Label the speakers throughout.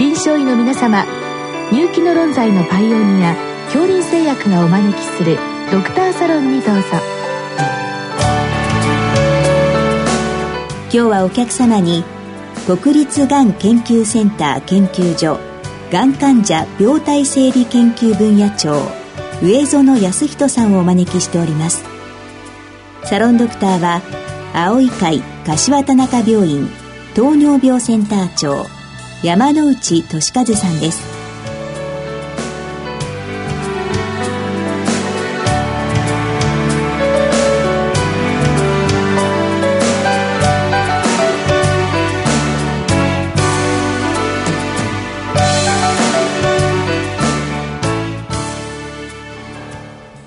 Speaker 1: 臨床医の皆様入気の論剤のパイオニア恐林製薬がお招きするドクターサロンにどうぞ。
Speaker 2: 今日はお客様に国立がん研究センター研究所がん患者病態整理研究分野長上園康人さんをお招きしております。サロンドクターは青い会柏田中病院糖尿病センター長山内俊和さんです。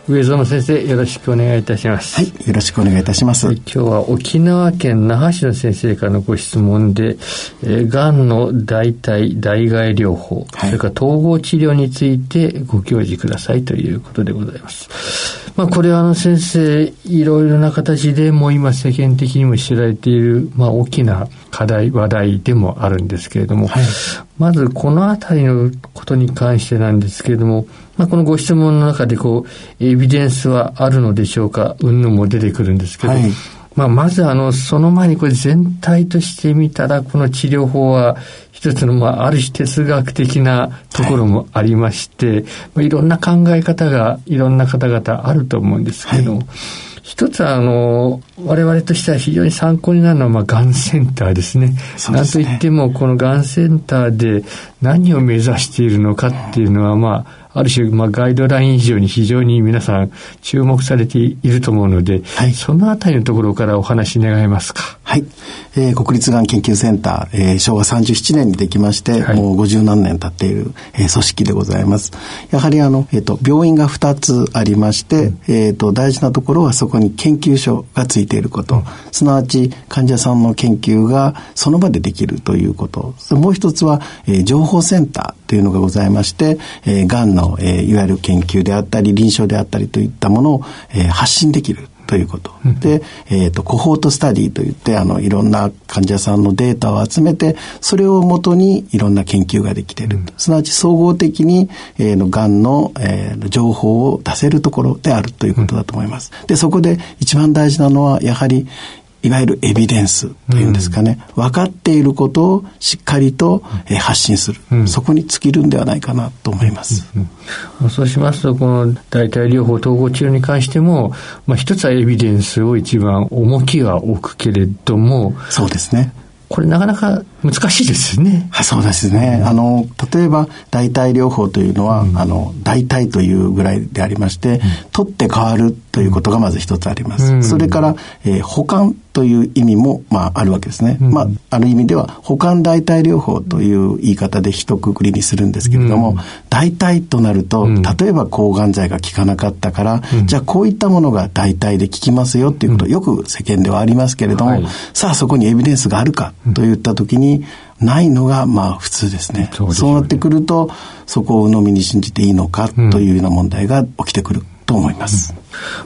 Speaker 3: 上園先生よろしくお願いいたします。
Speaker 4: はいよろしくお願いいたします、
Speaker 3: 今日は沖縄県那覇市の先生からのご質問で、えー、がんの代替代替療法、はい、それから統合治療についてご教示くださいということでございます。まあこれはあの先生いろいろな形でもう今世間的にも知られているまあ大きな課題話題でもあるんですけれども、はい、まずこのあたりのことに関してなんですけれどもまあ、このご質問の中でこう、エビデンスはあるのでしょうか、うんぬも出てくるんですけど、はい、まあ、まずあの、その前にこれ全体として見たら、この治療法は一つの、まあ、ある種哲学的なところもありまして、はい。まあ、いろんな考え方がいろんな方々あると思うんですけど、はい。一つは、あの、我々としては非常に参考になるのは、まあ、がんセンターですね。すね。なんといっても、このがんセンターで何を目指しているのかっていうのは、まあ、ある種、まあ、ガイドライン以上に非常に皆さん注目されていると思うので、はい、そのあたりのところからお話願えますか？
Speaker 4: はい。えー、国立がん研究センター、えー、昭和37年にできまして、はい、もう50何年経っている、えー、組織でございます。やはりあの、えっ、ー、と、病院が2つありまして、うん、えっ、と、大事なところはそこに研究所がついていること、うん、すなわち患者さんの研究がその場でできるということ。もう一つは、えー、情報センターというのがございまして、えー、がんのの、えー、いわゆる研究であったり臨床であったりといったものを、えー、発信できるということ。うん、で、えっ、ー、と、コホートスタディといって、あの、いろんな患者さんのデータを集めて、それをもとにいろんな研究ができている。うん、すなわち総合的に、えー、の、癌の、えー、情報を出せるところであるということだと思います。うん、で、そこで一番大事なのは、やはり、いわゆるエビデンスというんですかね、うん、分かっていることをしっかりと、えー、発信する、うん、そこに尽きるんではないかなと思います。
Speaker 3: うん、そうしますと、この代替療法統合治療に関しても、まあ、一つはエビデンスを一番重きは置くけれども、
Speaker 4: そうですね。
Speaker 3: これなかなか難しいですね。
Speaker 4: そうですね。あの、例えば、代替療法というのは、うん、あの、代替というぐらいでありまして、うん、取って変わるということがまず一つあります。うん、それから、えー、保管という意味も、まあ、あるわけですね。まあ、ある意味では、保管代替療法という言い方で一括りにするんですけれども、代替となると、例えば抗がん剤が効かなかったから、じゃあこういったものが代替で効きますよっていうこと、よく世間ではありますけれども、はい、さあそこにエビデンスがあるかといったときに、ないのがまあ普通ですね。そう、ね、なってくると、そこを鵜呑みに信じていいのかというような問題が起きてくると思います。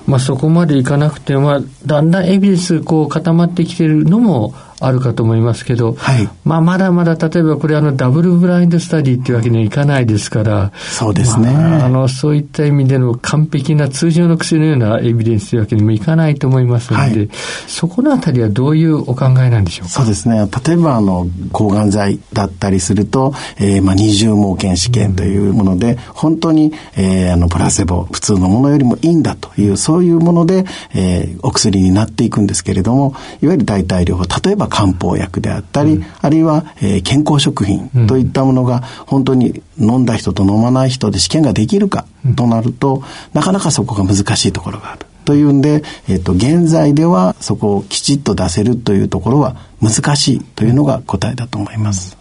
Speaker 3: まあそこまでいかなくてまあ、だんだんエビデンスこう固まってきてるのもあるかと思いますけど、はい、まあまだまだ例えばこれあのダブルブラインドスタディっていうわけにはいかないですから、
Speaker 4: そうですね。
Speaker 3: まあ、あの、そういった意味での完璧な通常の薬のようなエビデンスというわけにもいかないと思いますので、はい、そこのあたりはどういうお考えなんでしょうか？
Speaker 4: そうですね。例えばあの、抗がん剤だったりすると、えー、まあ二重盲検試験というもので、うん、本当に、えー、あの、プラセボ、普通のものよりもいいんだという、そういうもので、えー、お薬になっていくんですけれども、いわゆる代替療法、例えば漢方薬であったり、うん、あるいは、えー、健康食品といったものが本当に飲んだ人と飲まない人で試験ができるかとなると、なかなかそこが難しいところがある。というんで、えっ、と、現在ではそこをきちっと出せるというところは難しいというのが答えだと思います。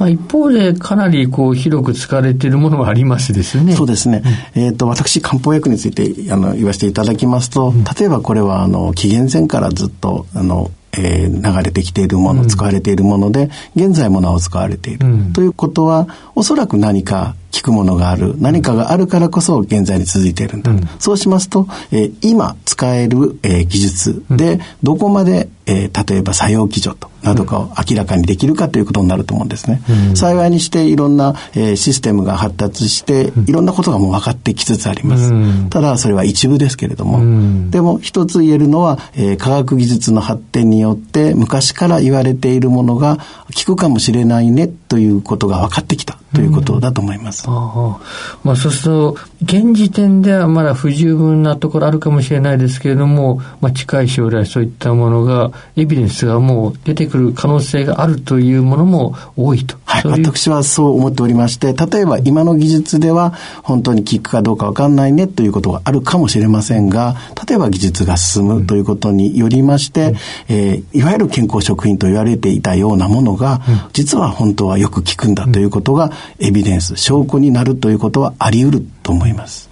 Speaker 3: まあ、一方でかなりこう広く使われているものはありますですね。
Speaker 4: そうですね。うん、えっ、ー、と、私、漢方薬についてあの言わせていただきますと、例えばこれはあの紀元前からずっとあのえー、流れてきているもの、使われているもので、現在もなお使われている、うん、ということは、おそらく何か効効くものがある。何かがあるからこそ現在に続いているんだ。うん、そうしますと、えー、今使える、えー、技術で、どこまでえー、例えば作用基準となどかを明らかにできるかということになると思うんですね。うん、幸いにしていろんな、えー、システムが発達して、いろんなことがもう分かってきつつあります。うん、ただそれは一部ですけれども、うん、でも一つ言えるのは、えー、科学技術の発展によって昔から言われているものが効くかもしれないねということが分かってきたということだと思います。
Speaker 3: あまあそうすると現時点ではまだ不十分なところあるかもしれないですけれども、まあ、近い将来そういったものがエビデンスがもう出てくる可能性があるというものも多いと。
Speaker 4: はい、私はそう思っておりまして、例えば今の技術では本当に効くかどうかわかんないねということがあるかもしれませんが、例えば技術が進むということによりまして、うん、えー、いわゆる健康食品と言われていたようなものが、うん、実は本当はよく効くんだということが、エビデンス、証拠になるということはあり得ると思います。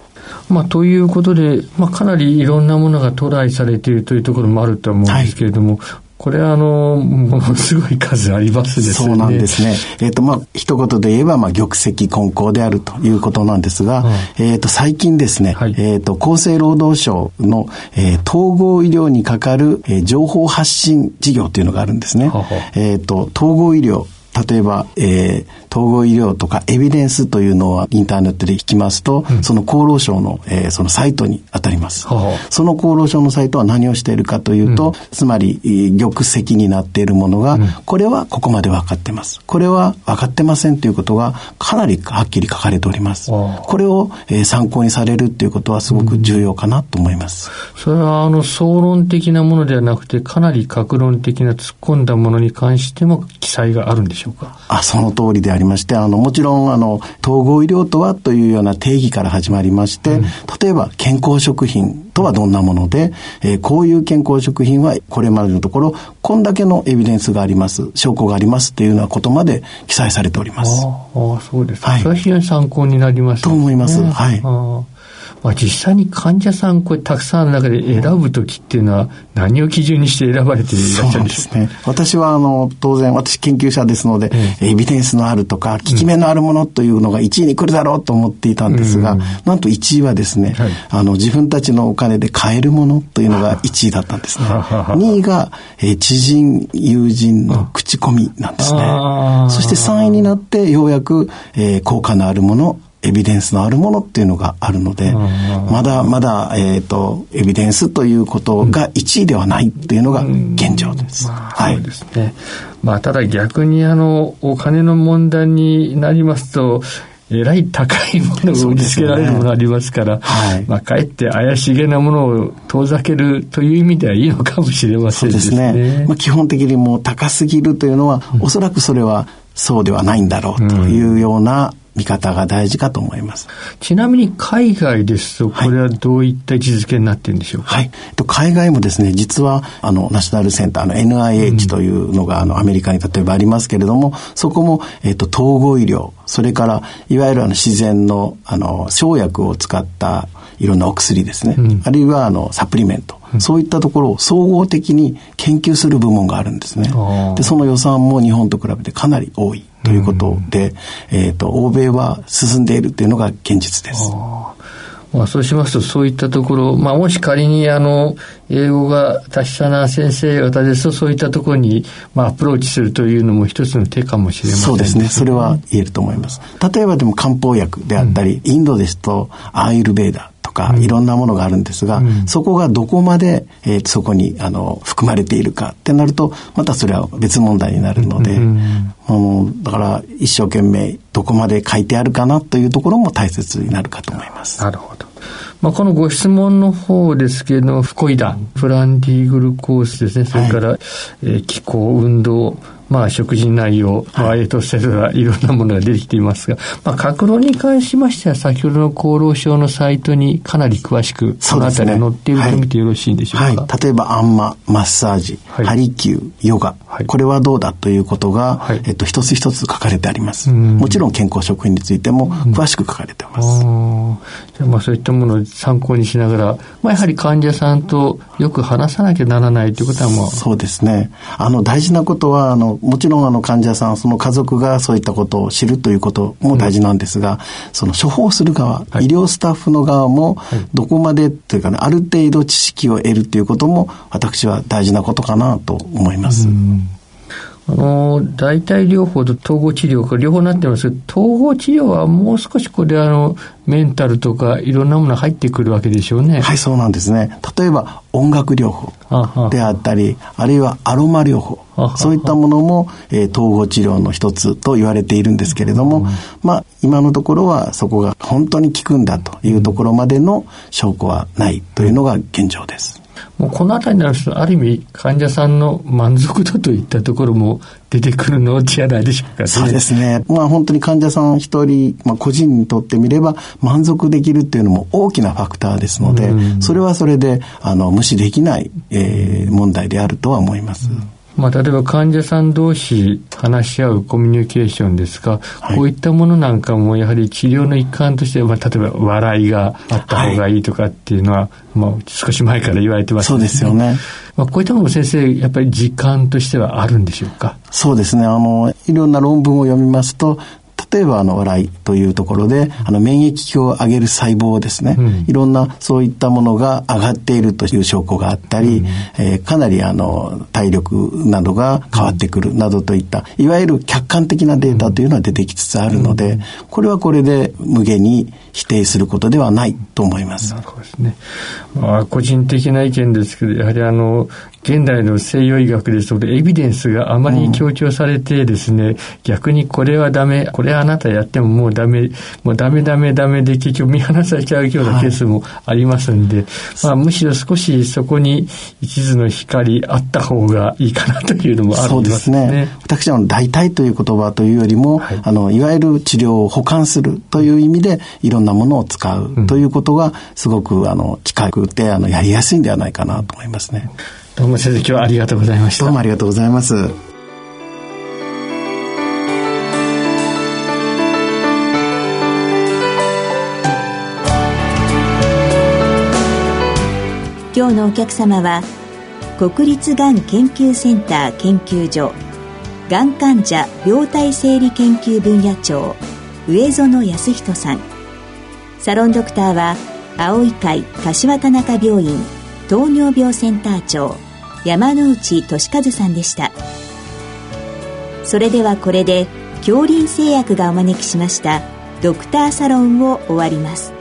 Speaker 3: まあ、ということで、まあ、かなりいろんなものがトライされているというところもあると思うんですけれども、はいこれはあの、も のすごい数ありますです
Speaker 4: ね。そうなんですね。えっ、ー、と、まあ、一言で言えば、まあ、玉石混交であるということなんですが、えっ、ー、と、最近ですね、はい、えっ、ー、と、厚生労働省の、えー、統合医療にかかる、えー、情報発信事業というのがあるんですね。ははえっ、と、統合医療例えば、えー、統合医療とかエビデンスというのはインターネットで聞きますと、うん、その厚労省の、えー、そのサイトに当たります。はあ、その厚労省のサイトは何をしているかというと、うん、つまり、玉石になっているものが、うん、これはここまで分かってます。これは分かってませんということがかなりはっきり書かれております。はあ、これを、えー、参考にされるということはすごく重要かなと思います。
Speaker 3: それはあの総論的なものではなくて、かなり格論的な突っ込んだものに関しても記載があるんでしょうか？
Speaker 4: あ、その通りでありまして、あの、もちろん、あの、統合医療とはというような定義から始まりまして、うん、例えば健康食品とはどんなもので、えー、こういう健康食品はこれまでのところ、こんだけのエビデンスがあります、証拠がありますというようなことまで記載されております。あ
Speaker 3: あ、そうですか。はい、それは非常に参考になります、
Speaker 4: ね、と思います。はい。
Speaker 3: まあ、実際に患者さんこれたくさんある中で選ぶ時っていうのは何を基準にして選ばれていらっしゃるんです
Speaker 4: か、ね、私はあの当然私研究者ですので、ええ、エビデンスのあるとか効き目のあるものというのが1位に来るだろうと思っていたんですが、うん、なんと1位はですね、はい、あの自分たちのお金で買えるものというのが1位だったんですね。2位が、えー、知人友人の口コミなんですね。そして3位になってようやく、えー、効果のあるものエビデンスのあるものっていうのがあるので、まだまだ、えっ、ー、と、エビデンスということが1位ではないというのが現状です。
Speaker 3: はい。そうですね。まあ、ただ逆にあの、お金の問題になりますと、えらい高いものが売りつけられるものがありますから、ねはい、まあ、かえって怪しげなものを遠ざけるという意味ではいいのかもしれませんですね。ですね。
Speaker 4: まあ、基本的にもう高すぎるというのは、うん、おそらくそれはそうではないんだろうというような、うん見方が大事かと思います。
Speaker 3: ちなみに海外ですと、これはどういった位置づけになっているんでしょうか、
Speaker 4: はい、海外もですね、実は、あの、ナショナルセンターの NIH というのが、あの、アメリカに例えばありますけれども、そこも、えっ、と、統合医療、それから、いわゆるあの、自然の、あの、生薬を使ったいろんなお薬ですね、うん、あるいはあのサプリメント、うん、そういったところを総合的に研究する部門があるんですね。でその予算も日本と比べてかなり多いということで、うん、えっ、ー、と欧米は進んでいるというのが現実です。
Speaker 3: まあ、そうしますと、そういったところ、まあ、もし仮に、あの、英語が達者な先生方ですと、そういったところに、まあ、アプローチするというのも一つの手かもしれません、
Speaker 4: そうですね。それは言えると思います。例えばでも漢方薬であったり、うん、インドですと、アーユルベーダか、いろんなものがあるんですが、うん、そこがどこまで、えー、そこにあの含まれているかってなるとまたそれは別問題になるので、うん、あのだから一生懸命どこまで書いてあるかなというところも大切になるかと思います。
Speaker 3: なるほど。まあ、このご質問の方ですけれども、フコイダランディグルコースですね、それから、はい、えー、気候、運動、まあ、食事内容、まあ、エトセラ、いろんなものが出てきていますが、まあ、格論に関しましては、先ほどの厚労省のサイトにかなり詳しく、そのあたり載っていると見てよろしいんでしょうか？はい、
Speaker 4: はい、例えば、あんま、マッサージ、はい、ハリキュー、ヨガ、はい、これはどうだということが、はい、えっと、一つ一つ書かれてあります。もちろん健康食品についても詳しく書かれています。
Speaker 3: じゃあ、まあ、そういったものを参考にしながら、まあ、やはり患者さんとよく話さなきゃならないということはもう。
Speaker 4: そうですね。あの、大事なことは、あの、の、もちろんあの患者さん、その家族がそういったことを知るということも大事なんですが、うん、その処方する側、はい、医療スタッフの側も、どこまでというかね、ある程度知識を得るということも、私は大事なことかなと思います。うん
Speaker 3: あの、代替療法と統合治療、両方なってますけど、統合治療はもう少しこれあの、メンタルとかいろんなもの入ってくるわけでしょうね。
Speaker 4: はい、そうなんですね。例えば音楽療法であったり、あるいはアロマ療法。そういったものも、えー、統合治療の一つと言われているんですけれども、うん、まあ、今のところはそこが本当に効くんだというところまでの証拠はないというのが現状です。
Speaker 3: もうこの辺りになると、ある意味、患者さんの満足度といったところも出てくるのじゃないでしょうか、ね、
Speaker 4: そうですね。まあ本当に患者さん一人、まあ個人にとってみれば満足できるっていうのも大きなファクターですので、それはそれで、あの、無視できない、えー、問題であるとは思います。うん
Speaker 3: まあ、例えば患者さん同士話し合うコミュニケーションですが、はい、こういったものなんかもやはり治療の一環として、まあ、例えば笑いがあった方がいいとかっていうのは、はい、まあ、少し前から言われてます、
Speaker 4: ね、そうですよね。
Speaker 3: まあ、こういったものも先生、やっぱり時間としてはあるんでしょうか？
Speaker 4: そうですね。あの、いろんな論文を読みますと、例えばあの笑いというところで、あの免疫を上げる細胞ですね、うん、いろんなそういったものが上がっているという証拠があったり、うん、えー、かなりあの体力などが変わってくるなどといった、いわゆる客観的なデータというのは出てきつつあるので、これはこれで無限に否定することではないと思います。
Speaker 3: なるほどですね。まあ、個人的な意見ですけど、やはりあの、現代の西洋医学ですと、エビデンスがあまり強調されてですね、うん、逆にこれはダメ、これはあなたやってももうダメ、もうダメダメダメで結局見放されちゃうようなケースもありますんで、はい、まあむしろ少しそこに一途の光あった方がいいかなというのもありますね。そうですね。
Speaker 4: 私は代替という言葉というよりも、はい、あの、いわゆる治療を補完するという意味で、いろんなものを使うということが、すごく、あの、近くて、あの、やりやすいんではないかなと思いますね。
Speaker 3: どうも先生今日はありがとうございました
Speaker 4: どうもありがとうございます
Speaker 2: 今日のお客様は国立がん研究センター研究所がん患者病態生理研究分野長上園康人さん。サロンドクターは青い会柏田中病院糖尿病センター長山内俊和さんでした。それではこれで恐林製薬がお招きしましたドクターサロンを終わります。